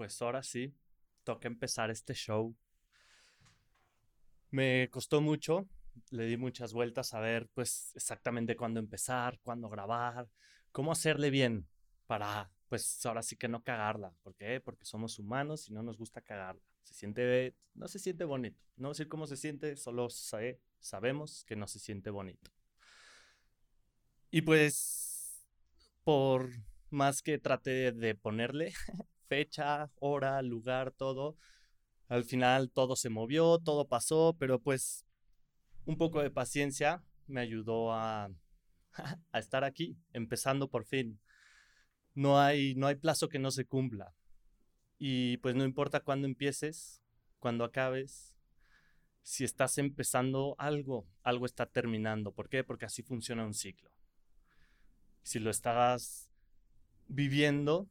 pues ahora sí, toca empezar este show. Me costó mucho, le di muchas vueltas a ver pues exactamente cuándo empezar, cuándo grabar, cómo hacerle bien para pues ahora sí que no cagarla. ¿Por qué? Porque somos humanos y no nos gusta cagarla. Se siente, no se siente bonito. No decir cómo se siente, solo sabemos que no se siente bonito. Y pues, por más que trate de ponerle fecha, hora, lugar, todo, al final todo se movió, todo pasó, pero pues un poco de paciencia me ayudó a, estar aquí, empezando por fin. No hay, no hay plazo que no se cumpla. Y pues no importa cuándo empieces, cuándo acabes, si estás empezando algo, algo está terminando. ¿Por qué? Porque así funciona un ciclo. Si lo estás viviendo,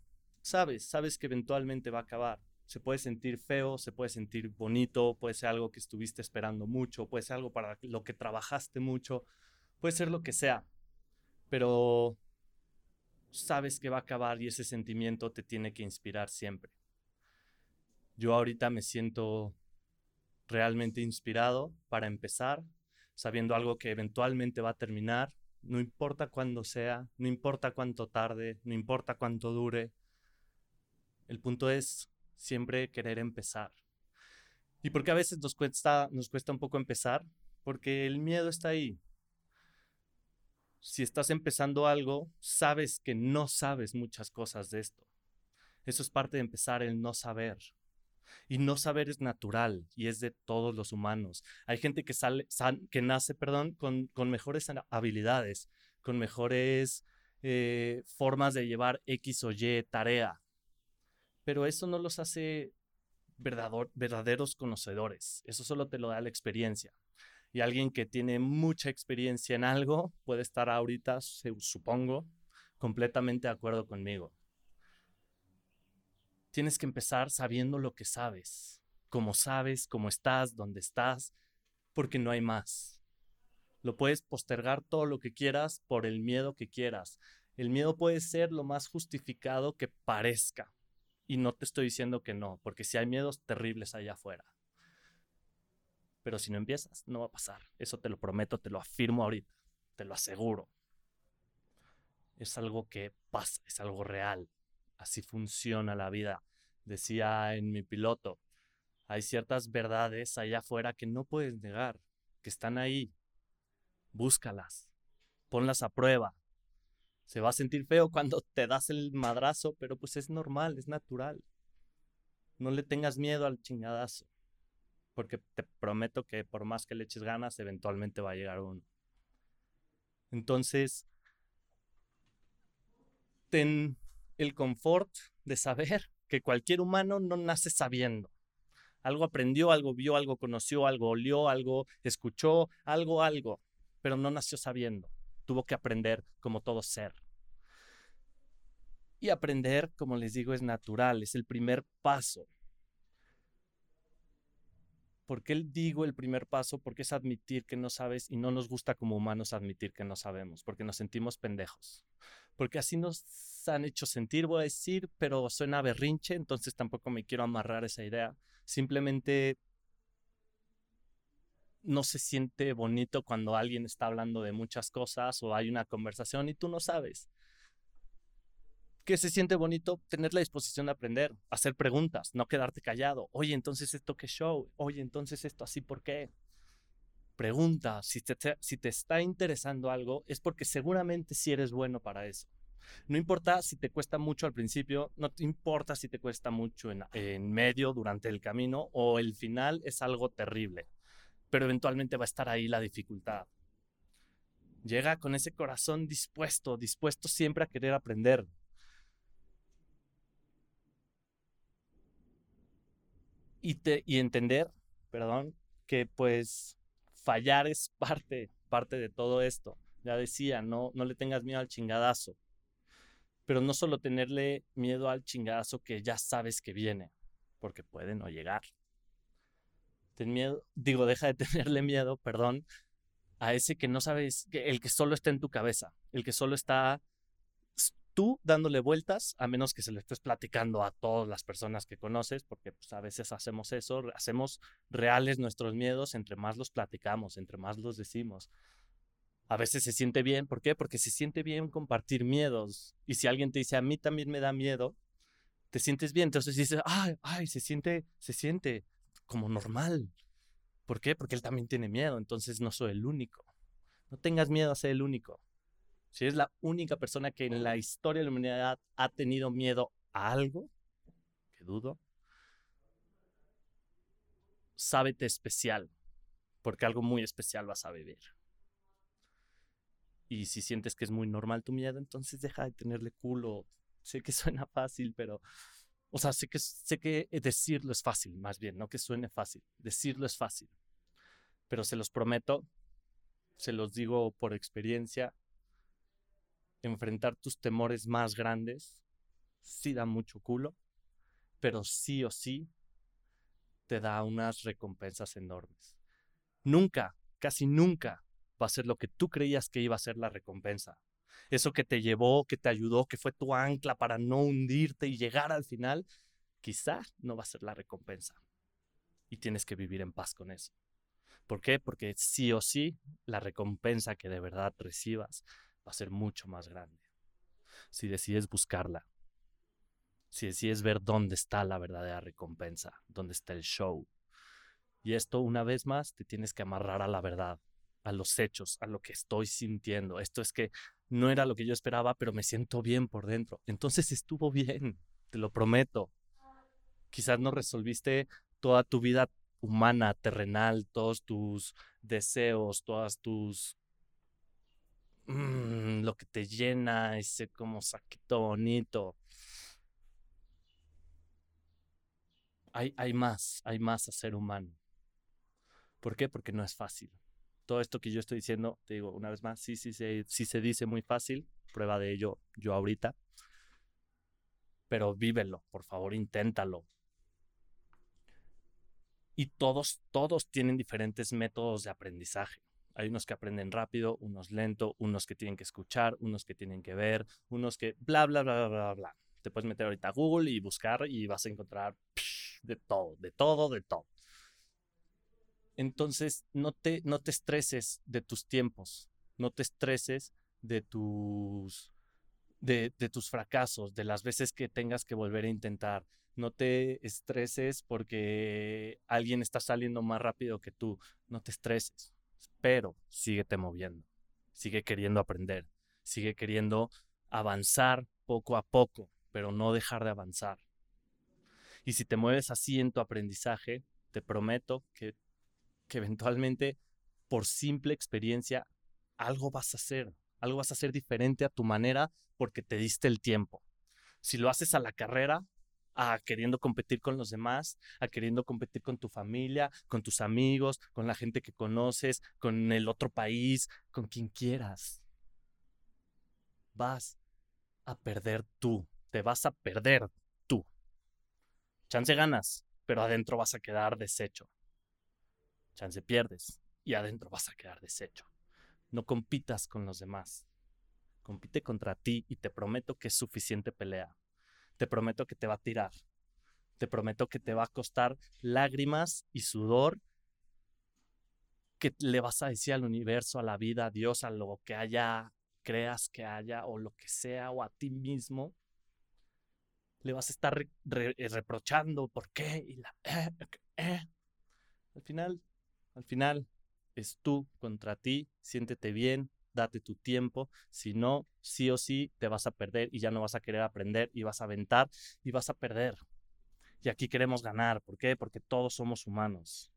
sabes, sabes que eventualmente va a acabar. Se puede sentir feo, se puede sentir bonito, puede ser algo que estuviste esperando mucho, puede ser algo para lo que trabajaste mucho, puede ser lo que sea, pero sabes que va a acabar y ese sentimiento te tiene que inspirar siempre. Yo ahorita me siento realmente inspirado para empezar, sabiendo algo que eventualmente va a terminar, no importa cuándo sea, no importa cuánto tarde, no importa cuánto dure. El punto es siempre querer empezar. ¿Y por qué a veces nos cuesta, nos cuesta un poco empezar? Porque el miedo está ahí. Si estás empezando algo, sabes que no sabes muchas cosas de esto. Eso es parte de empezar el no saber. Y no saber es natural y es de todos los humanos. Hay gente que, sale, que nace perdón, con, mejores habilidades, con mejores eh, formas de llevar X o Y tarea pero eso no los hace verdaderos conocedores. Eso solo te lo da la experiencia. Y alguien que tiene mucha experiencia en algo puede estar ahorita, supongo, completamente de acuerdo conmigo. Tienes que empezar sabiendo lo que sabes, cómo sabes, cómo estás, dónde estás, porque no hay más. Lo puedes postergar todo lo que quieras por el miedo que quieras. El miedo puede ser lo más justificado que parezca. Y no te estoy diciendo que no, porque si hay miedos terribles allá afuera. Pero si no empiezas, no va a pasar. Eso te lo prometo, te lo afirmo ahorita, te lo aseguro. Es algo que pasa, es algo real. Así funciona la vida. Decía en mi piloto, hay ciertas verdades allá afuera que no puedes negar, que están ahí. Búscalas, ponlas a prueba, se va a sentir feo cuando te das el madrazo, pero pues es normal, es natural. No le tengas miedo al chingadazo, porque te prometo que por más que le eches ganas, eventualmente va a llegar uno. Entonces, ten el confort de saber que cualquier humano no nace sabiendo. Algo aprendió, algo vio, algo conoció, algo olió, algo escuchó, algo, algo, pero no nació sabiendo tuvo que aprender como todo ser. Y aprender, como les digo, es natural, es el primer paso. ¿Por qué digo el primer paso? Porque es admitir que no sabes y no nos gusta como humanos admitir que no sabemos, porque nos sentimos pendejos. Porque así nos han hecho sentir, voy a decir, pero suena berrinche, entonces tampoco me quiero amarrar esa idea. Simplemente no se siente bonito cuando alguien está hablando de muchas cosas o hay una conversación y tú no sabes. ¿Qué se siente bonito? Tener la disposición de aprender, hacer preguntas, no quedarte callado. Oye, entonces esto qué show. Oye, entonces esto así, ¿por qué? Pregunta, si te, si te está interesando algo, es porque seguramente si sí eres bueno para eso. No importa si te cuesta mucho al principio, no importa si te cuesta mucho en, en medio, durante el camino o el final es algo terrible pero eventualmente va a estar ahí la dificultad. Llega con ese corazón dispuesto, dispuesto siempre a querer aprender. Y, te, y entender, perdón, que pues fallar es parte, parte de todo esto. Ya decía, no, no le tengas miedo al chingadazo. Pero no solo tenerle miedo al chingadazo que ya sabes que viene, porque puede no llegar miedo, digo, deja de tenerle miedo, perdón, a ese que no sabes, el que solo está en tu cabeza, el que solo está tú dándole vueltas, a menos que se lo estés platicando a todas las personas que conoces, porque pues, a veces hacemos eso, hacemos reales nuestros miedos entre más los platicamos, entre más los decimos. A veces se siente bien, ¿por qué? Porque se siente bien compartir miedos. Y si alguien te dice, a mí también me da miedo, te sientes bien. Entonces dices, ay, ay, se siente, se siente como normal. ¿Por qué? Porque él también tiene miedo, entonces no soy el único. No tengas miedo a ser el único. Si eres la única persona que en la historia de la humanidad ha tenido miedo a algo, que dudo, sábete especial, porque algo muy especial vas a vivir. Y si sientes que es muy normal tu miedo, entonces deja de tenerle culo. Sé que suena fácil, pero... O sea, sé que, sé que decirlo es fácil, más bien, no que suene fácil. Decirlo es fácil. Pero se los prometo, se los digo por experiencia, enfrentar tus temores más grandes sí da mucho culo, pero sí o sí te da unas recompensas enormes. Nunca, casi nunca va a ser lo que tú creías que iba a ser la recompensa. Eso que te llevó, que te ayudó, que fue tu ancla para no hundirte y llegar al final, quizá no va a ser la recompensa. Y tienes que vivir en paz con eso. ¿Por qué? Porque sí o sí, la recompensa que de verdad recibas va a ser mucho más grande. Si decides buscarla, si decides ver dónde está la verdadera recompensa, dónde está el show. Y esto, una vez más, te tienes que amarrar a la verdad, a los hechos, a lo que estoy sintiendo. Esto es que no era lo que yo esperaba, pero me siento bien por dentro. Entonces estuvo bien, te lo prometo. Quizás no resolviste toda tu vida humana, terrenal, todos tus deseos, todas tus Mm, lo que te llena, ese como saquito bonito. Hay, hay más, hay más a ser humano. ¿Por qué? Porque no es fácil. Todo esto que yo estoy diciendo, te digo una vez más, sí, sí, sí, sí se dice muy fácil, prueba de ello yo ahorita, pero vívelo, por favor, inténtalo. Y todos, todos tienen diferentes métodos de aprendizaje. Hay unos que aprenden rápido, unos lento, unos que tienen que escuchar, unos que tienen que ver, unos que bla, bla, bla, bla, bla. Te puedes meter ahorita a Google y buscar y vas a encontrar de todo, de todo, de todo. Entonces, no te, no te estreses de tus tiempos, no te estreses de tus, de, tus fracasos, de las veces que tengas que volver a intentar. No te estreses porque alguien está saliendo más rápido que tú. No te estreses pero síguete moviendo, sigue queriendo aprender, sigue queriendo avanzar poco a poco, pero no dejar de avanzar. Y si te mueves así en tu aprendizaje, te prometo que, que eventualmente, por simple experiencia, algo vas a hacer, algo vas a hacer diferente a tu manera porque te diste el tiempo. Si lo haces a la carrera, a queriendo competir con los demás, a queriendo competir con tu familia, con tus amigos, con la gente que conoces, con el otro país, con quien quieras. Vas a perder tú, te vas a perder tú. Chance ganas, pero adentro vas a quedar deshecho. Chance pierdes y adentro vas a quedar deshecho. No compitas con los demás. Compite contra ti y te prometo que es suficiente pelea te prometo que te va a tirar. Te prometo que te va a costar lágrimas y sudor que le vas a decir al universo, a la vida, a Dios, a lo que haya, creas que haya, o lo que sea, o a ti mismo. Le vas a estar eh, reprochando por qué y la... Eh, eh. Al final, al final, es tú contra ti, siéntete bien, date tu tiempo, si no, sí o sí te vas a perder y ya no vas a querer aprender y vas a aventar y vas a perder. Y aquí queremos ganar, ¿por qué? Porque todos somos humanos.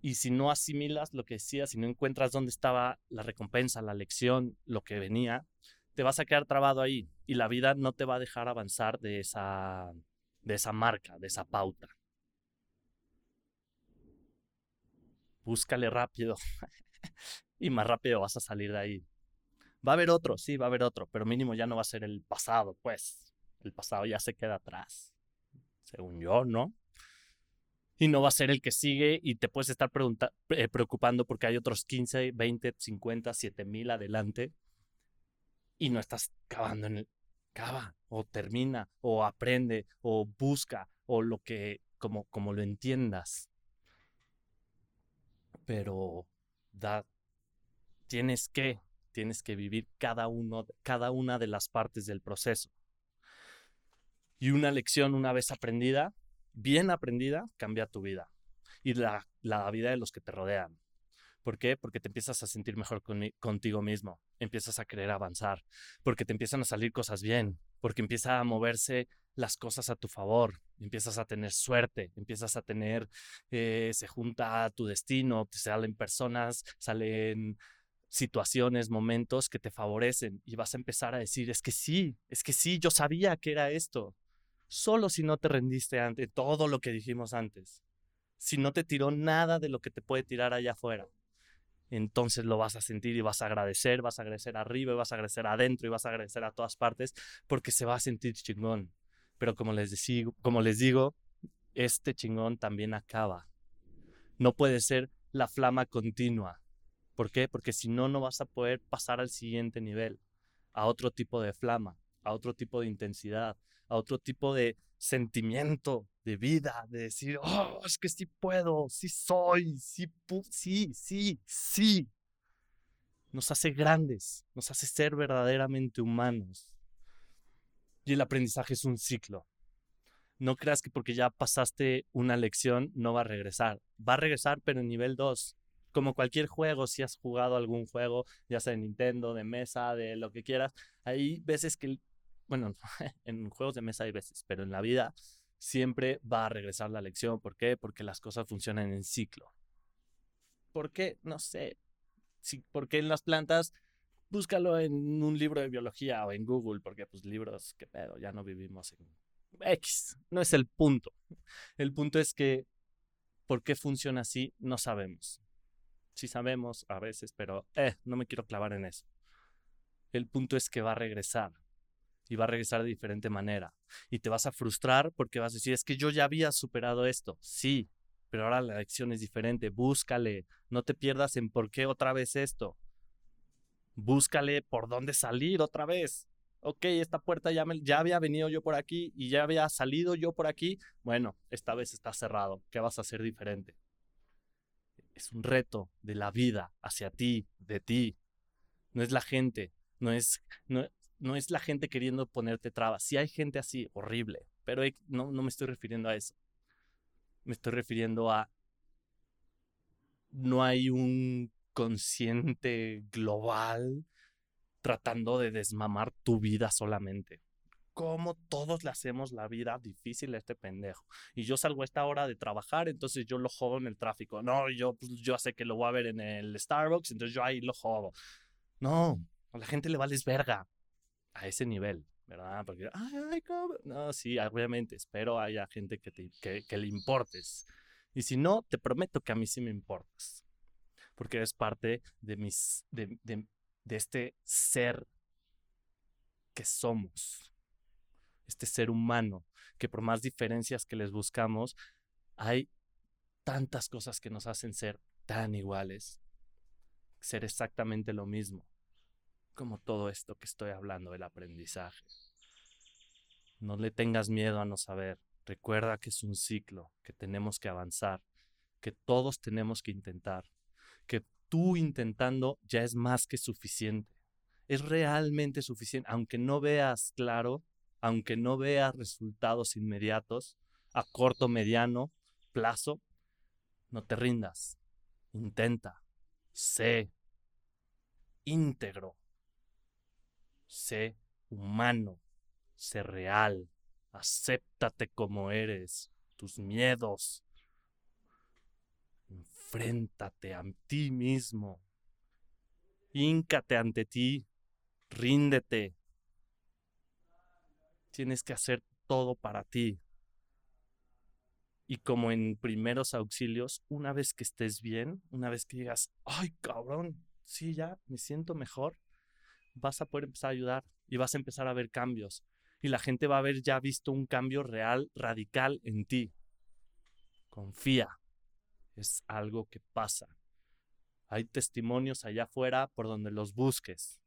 Y si no asimilas lo que decía, si no encuentras dónde estaba la recompensa, la lección, lo que venía, te vas a quedar trabado ahí y la vida no te va a dejar avanzar de esa, de esa marca, de esa pauta. Búscale rápido. y más rápido vas a salir de ahí. Va a haber otro, sí, va a haber otro, pero mínimo ya no va a ser el pasado, pues. El pasado ya se queda atrás, según yo, ¿no? Y no va a ser el que sigue y te puedes estar eh, preocupando porque hay otros 15, 20, 50, 7 mil adelante. y no estás cavando en el cava o termina o aprende o busca o lo que como como lo entiendas. Pero da tienes que tienes que vivir cada uno cada una de las partes del proceso. Y una lección una vez aprendida, bien aprendida, cambia tu vida y la, la vida de los que te rodean. ¿Por qué? Porque te empiezas a sentir mejor contigo mismo, empiezas a querer avanzar, porque te empiezan a salir cosas bien, porque empieza a moverse las cosas a tu favor, empiezas a tener suerte, empiezas a tener, eh, se junta tu destino, te salen personas, salen situaciones, momentos que te favorecen y vas a empezar a decir, es que sí, es que sí, yo sabía que era esto, solo si no te rendiste ante todo lo que dijimos antes, si no te tiró nada de lo que te puede tirar allá afuera entonces lo vas a sentir y vas a agradecer, vas a agradecer arriba, y vas a agradecer adentro y vas a agradecer a todas partes porque se va a sentir chingón. Pero como les, como les digo, este chingón también acaba. No puede ser la flama continua. ¿Por qué? Porque si no, no vas a poder pasar al siguiente nivel, a otro tipo de flama, a otro tipo de intensidad, a otro tipo de sentimiento de vida, de decir, oh, es que sí puedo, sí soy, sí, sí, sí, sí. Nos hace grandes, nos hace ser verdaderamente humanos. Y el aprendizaje es un ciclo. No creas que porque ya pasaste una lección no va a regresar. Va a regresar, pero en nivel 2. Como cualquier juego, si has jugado algún juego, ya sea de Nintendo, de mesa, de lo que quieras, hay veces que bueno, en juegos de mesa hay veces, pero en la vida siempre va a regresar la lección. ¿Por qué? Porque las cosas funcionan en ciclo. ¿Por qué? No sé. Sí, porque en las plantas, búscalo en un libro de biología o en Google, porque pues libros, qué pedo, ya no vivimos en X. No es el punto. El punto es que, ¿por qué funciona así? No sabemos. Sí sabemos a veces, pero eh, no me quiero clavar en eso. El punto es que va a regresar y va a regresar de diferente manera. Y te vas a frustrar porque vas a decir, es que yo ya había superado esto. Sí, pero ahora la lección es diferente. Búscale, no te pierdas en por qué otra vez esto. Búscale por dónde salir otra vez. Ok, esta puerta ya, me, ya había venido yo por aquí y ya había salido yo por aquí. Bueno, esta vez está cerrado. ¿Qué vas a hacer diferente? Es un reto de la vida hacia ti, de ti. No es la gente, no es, no, no es la gente queriendo ponerte trabas. Si hay gente así, horrible, pero no, no me estoy refiriendo a eso. Me estoy refiriendo a no hay un consciente global tratando de desmamar tu vida solamente. Como todos le hacemos la vida difícil a este pendejo. Y yo salgo a esta hora de trabajar, entonces yo lo jodo en el tráfico. No, yo, pues, yo sé que lo voy a ver en el Starbucks, entonces yo ahí lo jodo. No, a la gente le vales verga a ese nivel, ¿verdad? Porque, ay, No, sí, obviamente, espero haya gente que, te, que, le importes. Y si no, te prometo que a mí sí me importas. Porque eres parte de, mis, de, de, de este ser que somos. Este ser humano, que por más diferencias que les buscamos, hay tantas cosas que nos hacen ser tan iguales, ser exactamente lo mismo como todo esto que estoy hablando del aprendizaje. No le tengas miedo a no saber. Recuerda que es un ciclo, que tenemos que avanzar, que todos tenemos que intentar, que tú intentando ya es más que suficiente. Es realmente suficiente, aunque no veas claro, aunque no veas resultados inmediatos, a corto, mediano plazo, no te rindas. Intenta. Sé íntegro sé humano, sé real, acéptate como eres, tus miedos. Enfréntate a ti mismo. Híncate ante ti, ríndete. Tienes que hacer todo para ti. Y como en primeros auxilios, una vez que estés bien, una vez que digas, ay cabrón, sí, ya me siento mejor, vas a poder empezar a ayudar y vas a empezar a ver cambios. Y la gente va a haber ya visto un cambio real, radical en ti. Confía. Es algo que pasa. Hay testimonios allá afuera por donde los busques.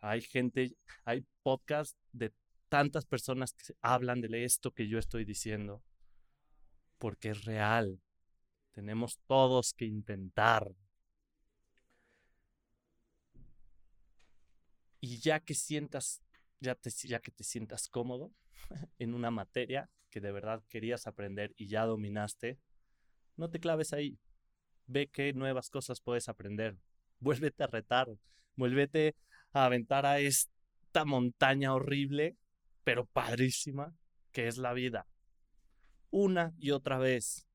Hay gente, hay podcasts de tantas personas que hablan de esto que yo estoy diciendo, porque es real. Tenemos todos que intentar. Y ya que sientas, ya, te, ya que te sientas cómodo en una materia que de verdad querías aprender y ya dominaste, no te claves ahí. Ve qué nuevas cosas puedes aprender. Vuélvete a retar. Vuélvete a aventar a esta montaña horrible, pero padrísima, que es la vida. Una y otra vez.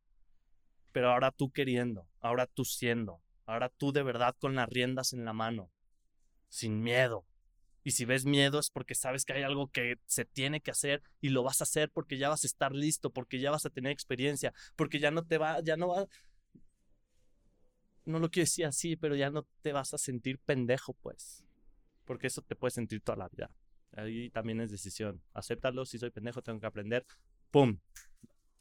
Pero ahora tú queriendo, ahora tú siendo, ahora tú de verdad con las riendas en la mano, sin miedo. Y si ves miedo es porque sabes que hay algo que se tiene que hacer y lo vas a hacer porque ya vas a estar listo, porque ya vas a tener experiencia, porque ya no te va, ya no va, no lo quiero decir así, pero ya no te vas a sentir pendejo, pues. Porque eso te puede sentir toda la vida. Ahí también es decisión. Acéptalo, si soy pendejo, tengo que aprender. ¡Pum!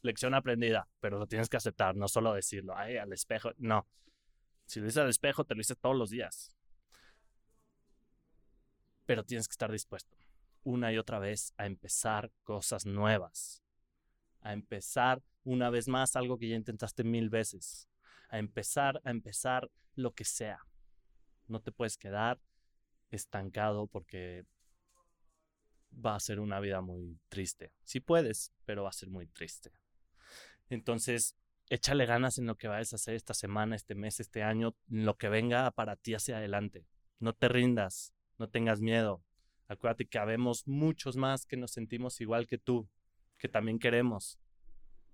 Lección aprendida, pero lo tienes que aceptar, no solo decirlo, ay, al espejo, no. Si lo dices al espejo, te lo dices todos los días. Pero tienes que estar dispuesto una y otra vez a empezar cosas nuevas. A empezar una vez más algo que ya intentaste mil veces a empezar, a empezar lo que sea. No te puedes quedar estancado porque va a ser una vida muy triste. Sí puedes, pero va a ser muy triste. Entonces, échale ganas en lo que vayas a hacer esta semana, este mes, este año, lo que venga para ti hacia adelante. No te rindas, no tengas miedo. Acuérdate que habemos muchos más que nos sentimos igual que tú, que también queremos,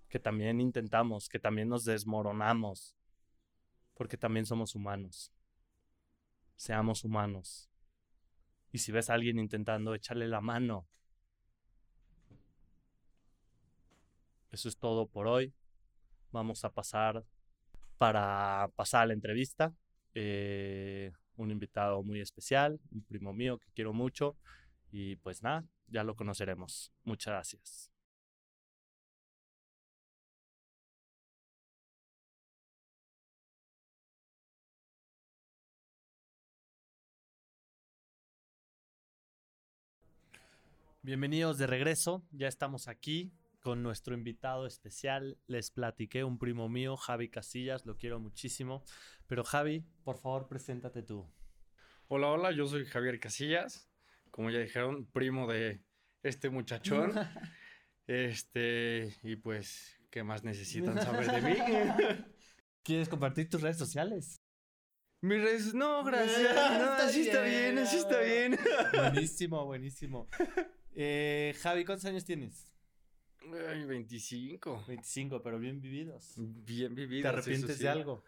que también intentamos, que también nos desmoronamos, porque también somos humanos. Seamos humanos. Y si ves a alguien intentando, echarle la mano. Eso es todo por hoy. Vamos a pasar para pasar a la entrevista. Eh, un invitado muy especial, un primo mío que quiero mucho. Y pues nada, ya lo conoceremos. Muchas gracias. Bienvenidos de regreso, ya estamos aquí con nuestro invitado especial. Les platiqué un primo mío, Javi Casillas, lo quiero muchísimo. Pero Javi, por favor, preséntate tú. Hola, hola, yo soy Javier Casillas, como ya dijeron, primo de este muchachón. este, y pues, ¿qué más necesitan saber de mí? ¿Quieres compartir tus redes sociales? Mis redes, no, gracias. No, así está bien, así está bien. Buenísimo, buenísimo. Eh, Javi, ¿cuántos años tienes? Ay, 25. 25, pero bien vividos. Bien vividos. ¿Te arrepientes de algo?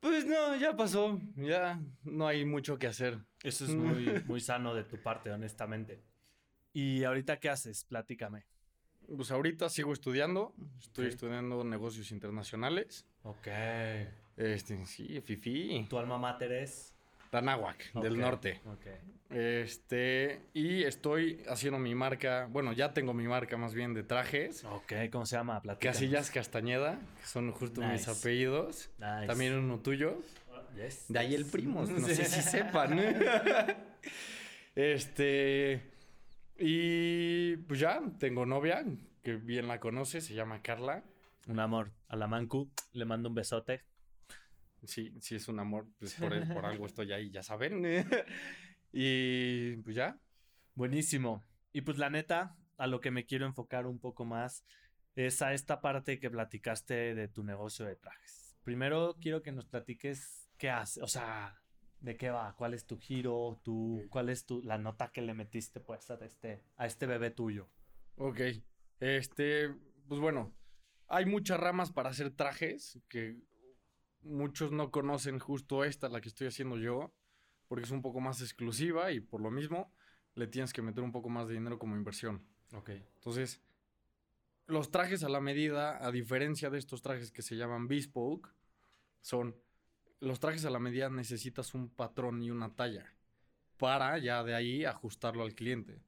Pues no, ya pasó. Ya no hay mucho que hacer. Eso es muy, muy sano de tu parte, honestamente. ¿Y ahorita qué haces? Platícame. Pues ahorita sigo estudiando. Estoy estudiando negocios internacionales. Ok. Este, sí, Fifi. ¿Tu alma mater es? Tanáhuac, del norte. Este, y estoy haciendo mi marca, bueno, ya tengo mi marca más bien de trajes. Ok, ¿cómo se llama? Platícanos. Casillas Castañeda, que son justo mis apellidos. También uno tuyo. De ahí el primo, no sé si sepan. este, y pues ya, tengo novia, que bien la conoce, se llama Carla. Un amor. A la Mancu, le mando un besote. Sí, sí es un amor, pues por, por algo estoy ahí, ya saben. y pues ya. Buenísimo. Y pues la neta, a lo que me quiero enfocar un poco más es a esta parte que platicaste de tu negocio de trajes. Primero quiero que nos platiques qué hace, o sea, de qué va, cuál es tu giro, tu, cuál es tu, la nota que le metiste pues a este, a este bebé tuyo. Ok, este, pues bueno, hay muchas ramas para hacer trajes que muchos no conocen justo esta, la que estoy haciendo yo, porque es un poco más exclusiva y por lo mismo le tienes que meter un poco más de dinero como inversión. Ok. Entonces, los trajes a la medida, a diferencia de estos trajes que se llaman bespoke, son los trajes a la medida necesitas un patrón y una talla para ya de ahí ajustarlo al cliente.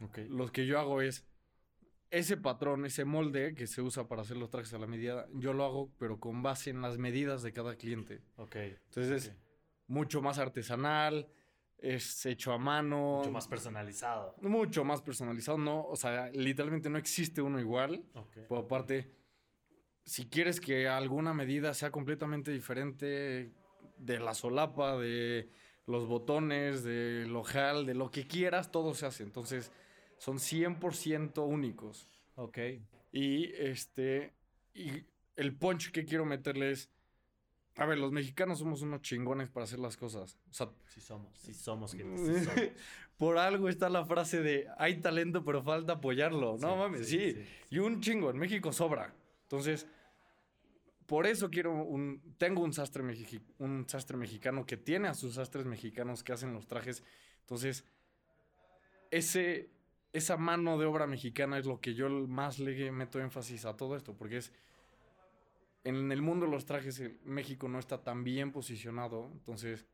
Okay. Lo que yo hago es ese patrón, ese molde que se usa para hacer los trajes a la medida, yo lo hago, pero con base en las medidas de cada cliente. Ok. Entonces es mucho más artesanal, es hecho a mano. Mucho más personalizado. Mucho más personalizado, no, o sea, literalmente no existe uno igual. Por aparte, si quieres que alguna medida sea completamente diferente de la solapa, de los botones, del ojal, de lo que quieras, todo se hace. Entonces, son 100% únicos. Ok. Y este, y el punch que quiero meterle es, a ver, los mexicanos somos unos chingones para hacer las cosas. O sea, sí somos, sí somos, gente, Por algo está la frase de, hay talento, pero falta apoyarlo. No mames, sí, Y un chingo, en México sobra. Entonces, por eso quiero un, tengo un sastre, un sastre mexicano que tiene a sus sastres mexicanos que hacen los trajes. Entonces, ese, esa mano de obra mexicana es lo que yo más le meto énfasis a todo esto, porque es en el mundo de los trajes México no está tan bien posicionado, entonces,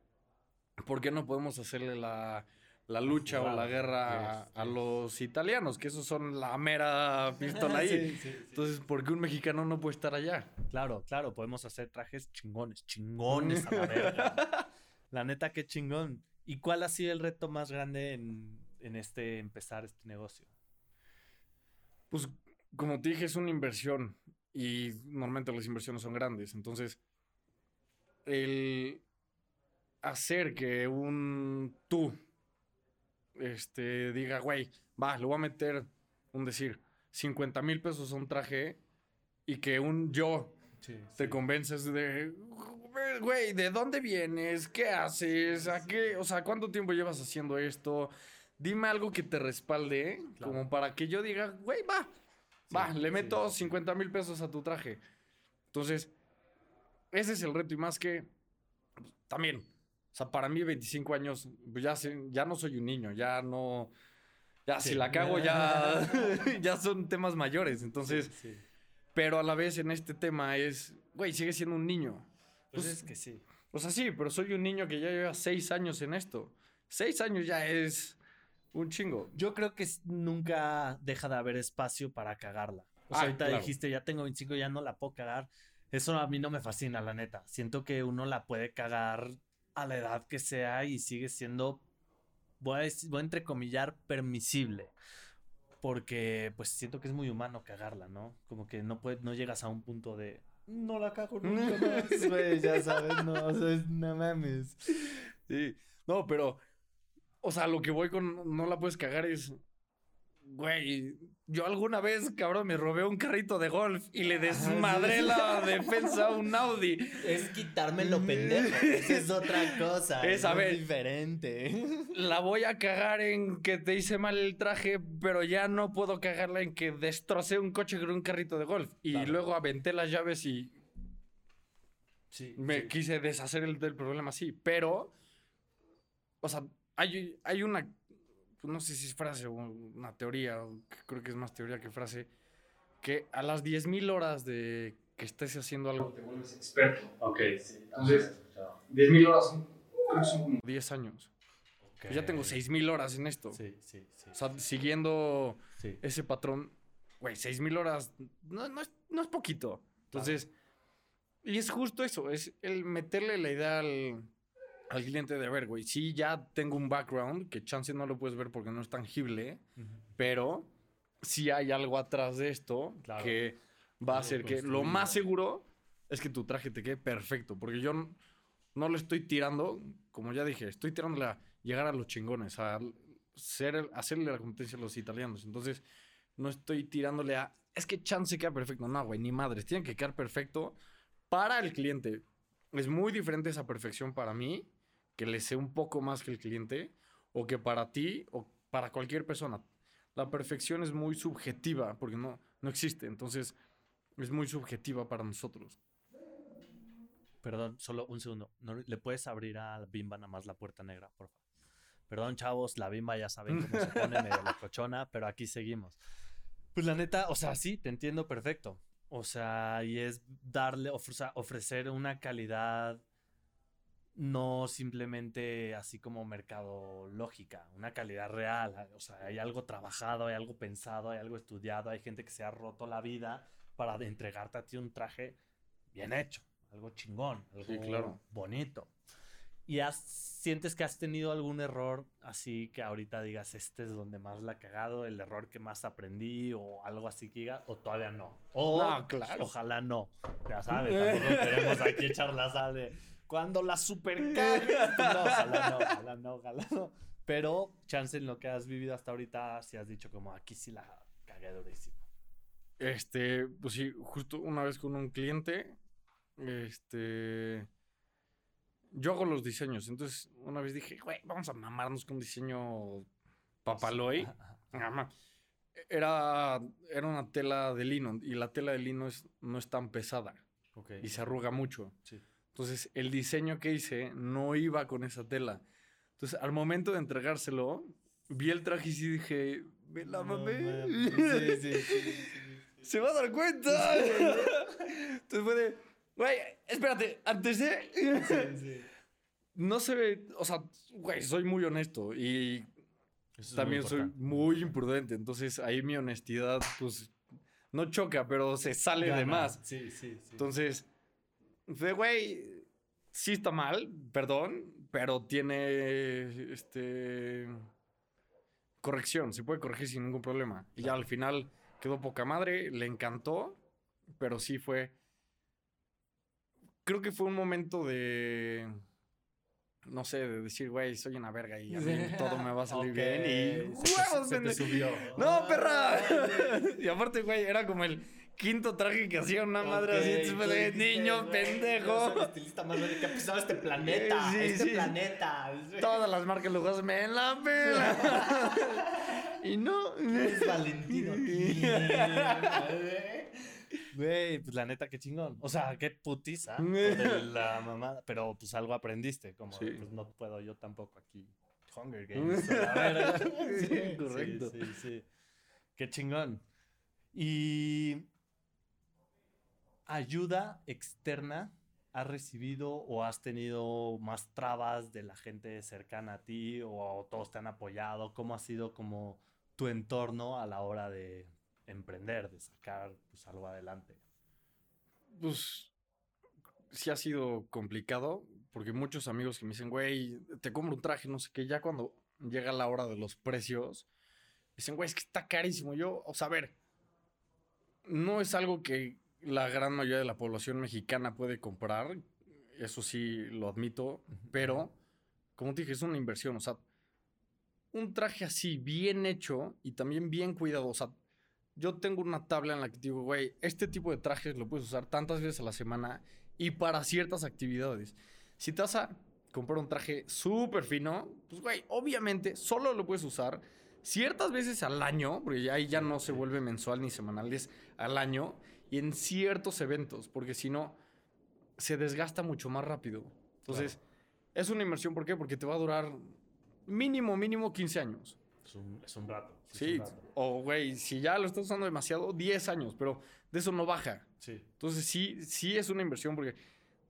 ¿por qué no podemos hacerle la, lucha o la guerra a, los italianos, que esos son la mera pistola ahí? entonces, ¿por qué un mexicano no puede estar allá? Claro, claro, podemos hacer trajes chingones, chingones a la verga. la neta, qué chingón. ¿Y cuál ha sido el reto más grande en, en este empezar este negocio? Pues como te dije, es una inversión y normalmente las inversiones son grandes. Entonces, el hacer que un tú este, diga, güey, va, le voy a meter, un decir, 50 mil pesos a un traje y que un yo te convences de, güey, ¿de dónde vienes? ¿Qué haces? ¿A qué? O sea, ¿cuánto tiempo llevas haciendo esto? Dime algo que te respalde, como para que yo diga, güey, va, va, le meto 50 mil pesos a tu traje. Entonces, ese es el reto y más que también, o sea, para mí 25 años, pues ya, ya no soy un niño, ya no, ya si la cago ya, ya son temas mayores, entonces, pero a la vez en este tema es, güey, sigue siendo un niño. Pues, es que sí. O sea, sí, pero soy un niño que ya lleva seis años en esto. Seis años ya es un chingo. Yo creo que nunca deja de haber espacio para cagarla. O sea, ah, ahorita dijiste, ya tengo 25, ya no la puedo cagar. Eso a mí no me fascina, la neta. Siento que uno la puede cagar a la edad que sea y sigue siendo, voy a, voy a entrecomillar, permisible. Porque pues siento que es muy humano cagarla, ¿no? Como que no, puede, no llegas a un punto de, no la cago nunca más, ya sabes, no, o sea, no mames. Sí, no, pero o sea, lo que voy con no la puedes cagar es. Güey, yo alguna vez, cabrón, me robé un carrito de golf y le desmadré la defensa a un Audi. Es quitarme lo pendejo. Esa es otra cosa. Es, a ver, diferente. La voy a cagar en que te hice mal el traje, pero ya no puedo cagarla en que destrocé un coche con un carrito de golf. Y luego aventé las llaves y. Sí. Me quise deshacer el, del problema así. Pero. O sea, hay, hay una, pues no sé si es frase o una teoría, creo que es más teoría que frase, que a las 10.000 horas de que estés haciendo algo te vuelves experto. Ok, sí. Entonces, 10.000 horas son, como 10 años. Pues ya tengo 6.000 horas en esto. Sí, sí, sí. O sea, siguiendo ese patrón, güey, 6.000 horas no, no, es, no es poquito. Entonces, y es justo eso, es el meterle la idea al al cliente de, ver, güey, sí, ya tengo un background, que chance no lo puedes ver porque no es tangible, pero sí hay algo atrás de esto que va a hacer que lo más seguro es que tu traje te quede perfecto, porque yo no, le estoy tirando, como ya dije, estoy tirándole a llegar a los chingones, a ser, hacerle la competencia a los italianos. Entonces, no estoy tirándole a, es que chance queda perfecto. No, güey, ni madres, tiene que quedar perfecto para el cliente. Es muy diferente esa perfección para mí que le sé un poco más que el cliente o que para ti o para cualquier persona. La perfección es muy subjetiva porque no, no existe, entonces es muy subjetiva para nosotros. Perdón, solo un segundo. ¿Le puedes abrir a Bimba nada más la puerta negra, por favor? Perdón, chavos, la Bimba ya saben cómo se pone medio la cochona, pero aquí seguimos. Pues la neta, o sea, sí, te entiendo perfecto. O sea, y es darle, ofrecer una calidad no simplemente así como mercadológica, una calidad real. O sea, hay algo trabajado, hay algo pensado, hay algo estudiado, hay gente que se ha roto la vida para entregarte a ti un traje bien hecho, algo chingón, algo bonito. ¿Y has, sientes que has tenido algún error así que ahorita digas, este es donde más la he cagado, el error que más aprendí o algo así que diga, o todavía no? O, No, claro. Ojalá no. Ya sabes, tampoco queremos aquí echar la sal de cuando la super cagues. Pues no, ojalá no, ojalá no, ojalá no. Pero, chance en lo que has vivido hasta ahorita, si has dicho como aquí sí la cagué durísimo. Este, pues sí, justo una vez con un cliente, este, yo hago los diseños, entonces una vez dije, güey, vamos a mamarnos con un diseño papaloy. Era, era una tela de lino y la tela de lino es, no es tan pesada Ok. y se arruga mucho. Sí. Entonces, el diseño que hice no iba con esa tela. Entonces, al momento de entregárselo, vi el traje y sí dije, me la No mamé. mames. Sí, sí, sí. Se va a dar cuenta. Entonces fue de, güey, espérate, antes de... Sí, sí. No se ve, o sea, güey, soy muy honesto y Eso es muy también soy muy imprudente. Entonces, ahí mi honestidad, pues, no choca, pero se sale de Gana. más. Sí, sí, sí. Entonces, fue, güey, sí está mal, perdón, pero tiene, este, corrección, se puede corregir sin ningún problema. Y ya al final quedó poca madre, le encantó, pero sí fue, creo que fue un momento de, no sé, de decir, güey, soy una verga y a mí todo me va a salir bien y se te- ¡huevos, se te pende- subió. ¡No, perra! Y aparte, güey, era como el quinto traje que hacía una madre así, de niño pendejo. Soy el estilista más grande que ha pisado este planeta. Sí, este sí. planeta. Todas las marcas lujosas me la pela. y no. Es Valentino. Güey, pues la neta, qué chingón. O sea, qué putiza el- la mamada. Pero pues algo aprendiste, como Sí. pues no puedo yo tampoco aquí. Hunger Games. a. Sí, correcto. Sí, sí, sí. Qué chingón. Y ayuda externa has recibido o has tenido más trabas de la gente cercana a ti o todos te han apoyado? ¿Cómo ha sido como tu entorno a la hora de emprender, de sacar pues, algo adelante? Pues sí ha sido complicado, porque muchos amigos que me dicen, güey, te compro un traje, no sé qué, ya cuando llega la hora de los precios, dicen, güey, es que está carísimo. Yo, o sea, a ver, no es algo que la gran mayoría de la población mexicana puede comprar, eso sí lo admito, pero, como te dije, es una inversión, o sea, un traje así, bien hecho y también bien cuidado, o sea, yo tengo una tabla en la que digo, güey, este tipo de trajes lo puedes usar tantas veces a la semana y para ciertas actividades. Si te vas a comprar un traje súper fino, pues, güey, obviamente solo lo puedes usar ciertas veces al año, porque ya ahí ya no se vuelve mensual ni semanal, es al año, y en ciertos eventos, porque si no, se desgasta mucho más rápido. Entonces, es una inversión, ¿por qué? Porque te va a durar mínimo, mínimo 15 años. Es un, es un rato. Sí, o güey, si ya lo estás usando demasiado, 10 años, pero de eso no baja. Sí, Entonces sí, sí es una inversión porque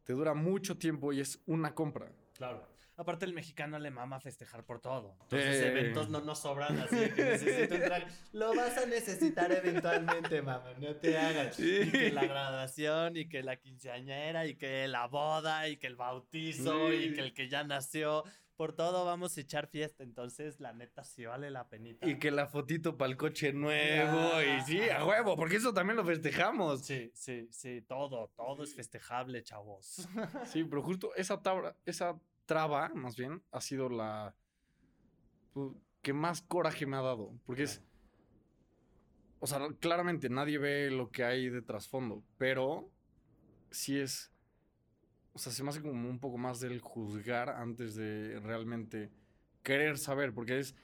te dura mucho tiempo y es una compra. claro. Aparte el mexicano le mama festejar por todo. Entonces eventos no nos sobran así que necesito un traje. Lo vas a necesitar eventualmente, mamá, no te hagas. Sí. Y que la graduación, y que la quinceañera, y que la boda, y que el bautizo, Sí. y que el que ya nació. Por todo vamos a echar fiesta. Entonces, la neta, sí vale la penita. Y que la fotito para el coche nuevo y sí, a huevo, porque eso también lo festejamos. Sí, sí, sí, todo, todo es festejable, chavos. Sí, pero justo esa tabla, esa traba, más bien, ha sido la pues, que más coraje me ha dado. Porque es. O sea, claramente nadie ve lo que hay de trasfondo, pero sí es. O sea, se me hace como un poco más del juzgar antes de realmente querer saber, porque es.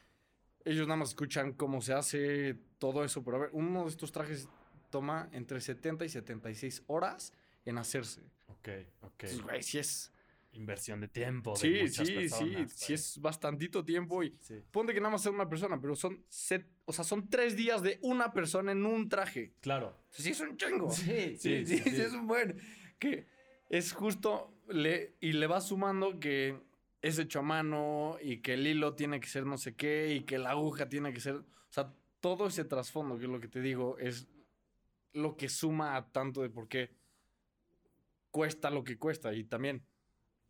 Ellos nada más escuchan cómo se hace todo eso, pero a ver, uno de estos trajes toma entre 70 y 76 horas en hacerse. Ok, ok. Güey, sí es. Inversión de tiempo. de Sí, muchas sí, sí, personas, sí güey. es bastantito tiempo y Sí, ponte que nada más sea una persona, pero son set, o sea, son tres días de una persona en un traje. claro. Sí, es un chingo. Sí, Sí, sí, sí, es un buen. Que es justo, le, y le va sumando que es hecho a mano y que el hilo tiene que ser no sé qué y que la aguja tiene que ser, o sea, todo ese trasfondo, que es lo que te digo, es lo que suma a tanto de por qué cuesta lo que cuesta y también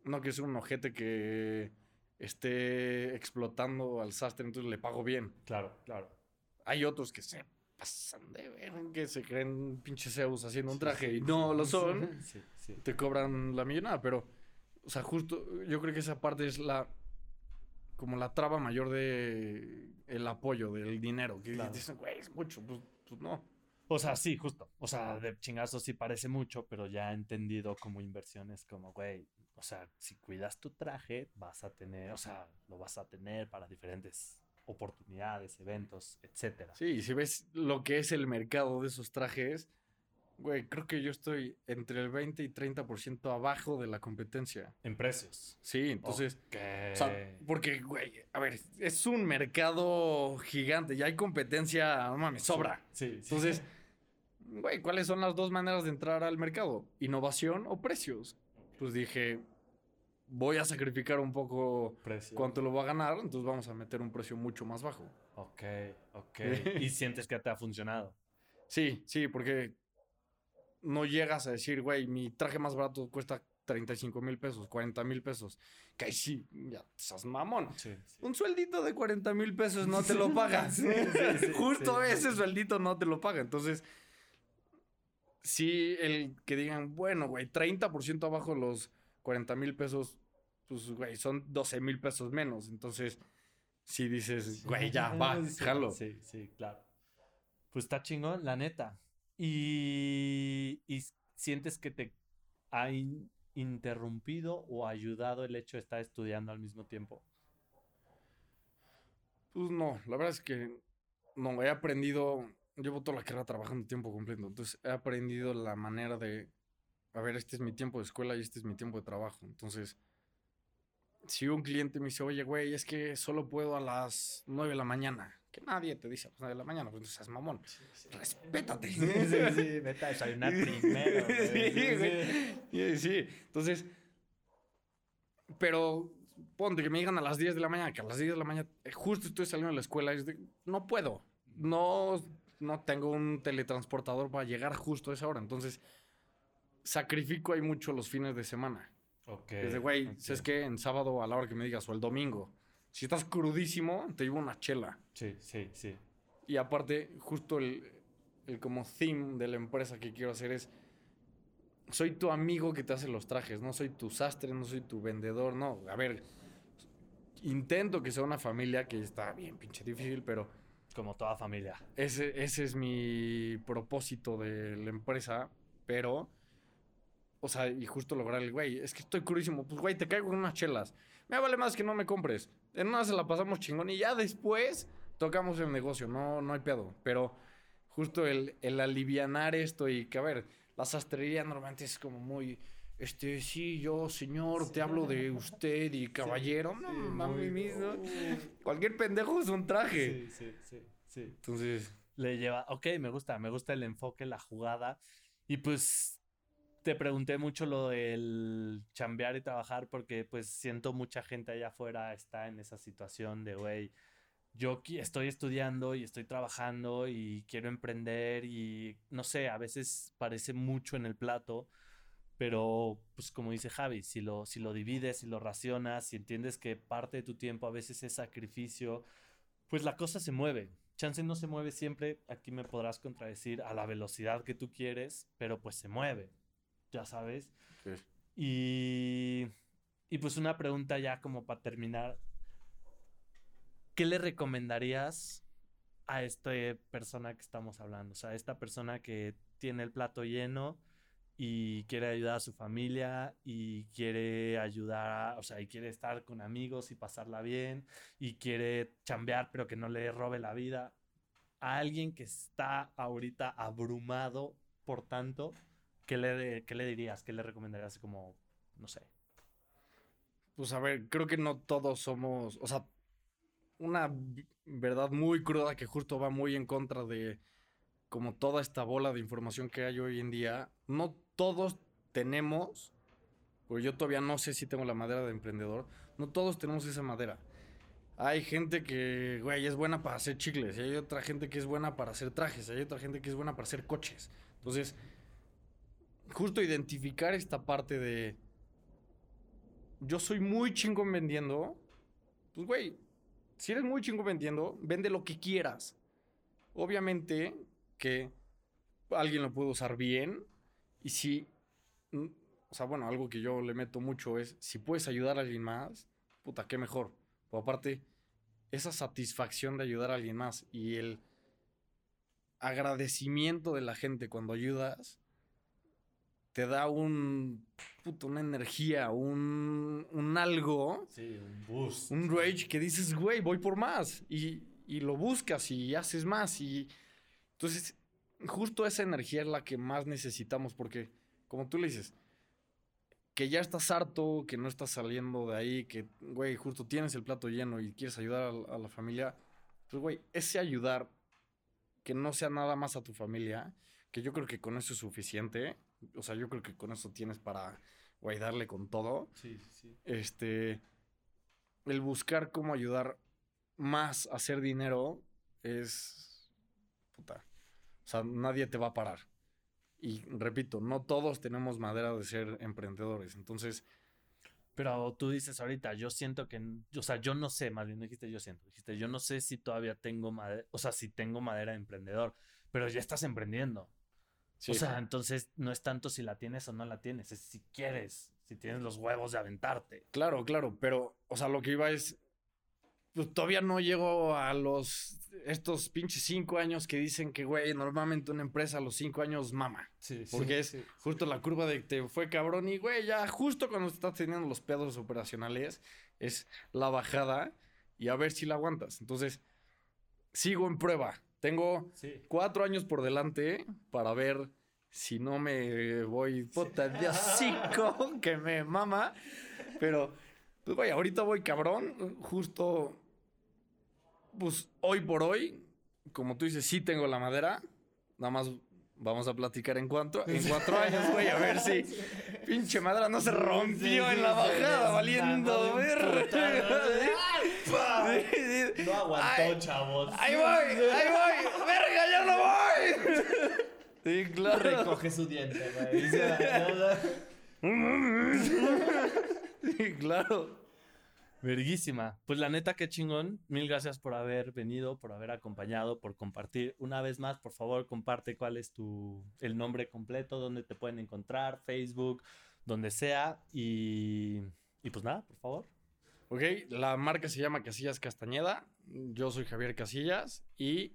no que es un ojete que esté explotando al sastre, entonces le pago bien. Claro, claro. Hay otros que se pasan de ver, que se creen pinches Zeus haciendo un traje y no lo son. Sí. Te cobran la millonada, pero, o sea, justo yo creo que esa parte es la, como la traba mayor de el apoyo, del dinero. Que Claro. dicen, güey, es mucho, pues, pues no. O sea, sí, justo. O sea, de chingazo sí parece mucho, pero ya entendido como inversiones, como, güey, o sea, si cuidas tu traje, vas a tener, o sea, lo vas a tener para diferentes oportunidades, eventos, etcétera. Sí, y si ves lo que es el mercado de esos trajes, güey, creo que yo estoy entre el 20 y 30% abajo de la competencia. En precios. Sí, entonces, Ok. o sea, porque, güey, a ver, es un mercado gigante, ya hay competencia, no mames, sobra. Sí, sí. Entonces, güey, ¿cuáles son las dos maneras de entrar al mercado? ¿Innovación o precios? Pues dije, voy a sacrificar un poco Precio. cuánto lo voy a ganar, entonces vamos a meter un precio mucho más bajo. Ok, ok. y sientes que te ha funcionado. Sí, sí, porque no llegas a decir, güey, mi traje más barato cuesta 35 mil pesos, 40 mil pesos. Que ahí sí, ya estás mamón. Sí, Un sueldito de 40 mil pesos no te lo pagas. Sí, sí, sí, Justo sí, ese sí. sueldito no te lo paga. Entonces, sí, el que digan, bueno, güey, 30% abajo los 40 mil pesos, pues, güey, son 12 mil pesos menos. Entonces, sí dices, güey, ya, va, Sí, jalo. Sí, sí, claro. Pues está chingón, la neta. Y, y sientes que te ha in- interrumpido o ayudado el hecho de estar estudiando al mismo tiempo. Pues no, la verdad es que no, he aprendido, llevo toda la carrera trabajando tiempo completo, entonces he aprendido la manera de, a ver, este es mi tiempo de escuela y este es mi tiempo de trabajo. Entonces, si un cliente me dice, oye, güey, es que solo puedo a las 9 de la mañana, que nadie te dice a las 9 de la mañana, pues entonces es mamón, respétate. sí, vete a desayunar primero. Sí, Sí. Sí, sí. Entonces, pero ponte que me digan a las 10 de la mañana, que a las 10 de la mañana eh, justo estoy saliendo de la escuela, es de, no puedo. No, no tengo un teletransportador para llegar justo a esa hora. Entonces, sacrifico ahí mucho los fines de semana. Ok. Es de, güey, ok. ¿sabes qué? En sábado a la hora que me digas o el domingo. Si estás crudísimo, te llevo una chela. Sí, sí, sí. Y aparte, justo el, el como theme de la empresa que quiero hacer es, soy tu amigo que te hace los trajes, no soy tu sastre, no soy tu vendedor, no. A ver, intento que sea una familia que está bien pinche difícil, pero Como toda familia. ese, ese es mi propósito de la empresa, pero, o sea, y justo lograr el, güey, es que estoy crudísimo, pues, güey, te caigo con unas chelas. Me vale más que no me compres. En una se la pasamos chingón y ya después tocamos el negocio, no, no hay pedo. Pero justo el, el alivianar esto y que, a ver, la sastrería normalmente es como muy... Este, sí, yo, señor, te hablo de usted y caballero. no, sí, mami, muy- ¿no? Cualquier pendejo es un traje. Sí, sí, sí, sí. Entonces, le lleva, ok, me gusta, me gusta el enfoque, la jugada. Y pues te pregunté mucho lo del chambear y trabajar porque pues siento mucha gente allá afuera está en esa situación de, güey, yo estoy estudiando y estoy trabajando y quiero emprender y no sé, a veces parece mucho en el plato. Pero, pues como dice Javi, si lo, si lo divides, si lo racionas, si entiendes que parte de tu tiempo a veces es sacrificio, pues la cosa se mueve. Chance no se mueve siempre, aquí me podrás contradecir a la velocidad que tú quieres, pero pues se mueve, ya sabes. Y, y pues una pregunta ya como para terminar. ¿Qué le recomendarías a esta persona que estamos hablando? O sea, esta persona que tiene el plato lleno y quiere ayudar a su familia y quiere ayudar, o sea, y quiere estar con amigos y pasarla bien y quiere chambear pero que no le robe la vida. A alguien que está ahorita abrumado por tanto, ¿qué le, qué le dirías? ¿Qué le recomendarías como, no sé? Pues a ver, creo que no todos somos, o sea, una verdad muy cruda que justo va muy en contra de como toda esta bola de información que hay hoy en día. No todos tenemos, porque yo todavía no sé si tengo la madera de emprendedor, no todos tenemos esa madera. Hay gente que, güey, es buena para hacer chicles, y hay otra gente que es buena para hacer trajes, hay otra gente que es buena para hacer coches. Entonces, justo identificar esta parte de yo soy muy chingón vendiendo, pues güey, si eres muy chingo vendiendo, vende lo que quieras. Obviamente que alguien lo puede usar bien y si, mm, o sea, bueno, algo que yo le meto mucho es, si puedes ayudar a alguien más, puta, qué mejor. Pero aparte, esa satisfacción de ayudar a alguien más y el agradecimiento de la gente cuando ayudas, te da un, puto, una energía, un, un algo. Sí, un boost. Un rage que dices, güey, voy por más. Y, y lo buscas y haces más. Y entonces, justo esa energía es la que más necesitamos porque, como tú le dices, que ya estás harto, que no estás saliendo de ahí, que, güey, justo tienes el plato lleno y quieres ayudar a, a la familia, pues, güey, ese ayudar, que no sea nada más a tu familia, que yo creo que con eso es suficiente. O sea, yo creo que con eso tienes para, güey, darle con todo. Sí, sí, sí. Este, el buscar cómo ayudar más a hacer dinero es, puta, o sea, nadie te va a parar. Y repito, no todos tenemos madera de ser emprendedores. Entonces, Pero tú dices ahorita, yo siento que, o sea, yo no sé, más bien no dijiste yo siento, dijiste, yo no sé si todavía tengo madera, o sea, si tengo madera de emprendedor, pero ya estás emprendiendo. sí, O sea, entonces no es tanto si la tienes o no la tienes, es si quieres, si tienes los huevos de aventarte. claro, claro, pero, o sea, lo que iba es, pues todavía no llego a los, estos pinches cinco años que dicen que, güey, normalmente una empresa a los cinco años mama. Sí, Porque es justo la curva de que te fue cabrón y, güey, ya justo cuando estás teniendo los pedos operacionales, es la bajada y a ver si la aguantas. Entonces, sigo en prueba. Tengo cuatro años por delante para ver si no me voy puta de hocico que me mama. Pero, pues, güey, ahorita voy cabrón. Justo, pues, hoy por hoy, como tú dices, sí tengo la madera. Nada más vamos a platicar en cuanto en cuatro años, güey, a ver si pinche madera no se rompió sí, en la bajada, valiendo ver. Sí. No aguantó, Ay, chavos. Ahí voy, ahí voy. Verga, ya no voy. Sí, claro. Recoge su diente, güey. Sí, claro. Verguísima. Pues la neta, qué chingón. Mil gracias por haber venido, por haber acompañado, por compartir. Una vez más, por favor, comparte cuál es tu el nombre completo, dónde te pueden encontrar, Facebook, donde sea. Y, y pues nada, por favor. Ok, la marca se llama Casillas Castañeda. Yo soy Javier Casillas y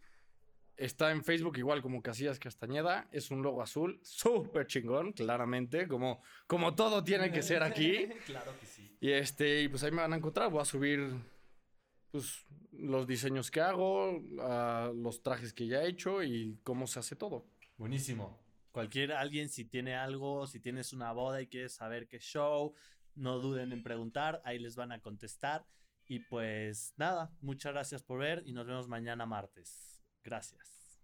está en Facebook igual como Casillas Castañeda. Es un logo azul, súper chingón, claramente, como, como todo tiene que ser aquí. claro que sí. Y este, y pues ahí me van a encontrar. Voy a subir pues, los diseños que hago, los trajes que ya he hecho y cómo se hace todo. Buenísimo. Cualquier alguien, si tiene algo, si tienes una boda y quieres saber qué show, no duden en preguntar, ahí les van a contestar. Y pues nada, muchas gracias por ver y nos vemos mañana martes. Gracias.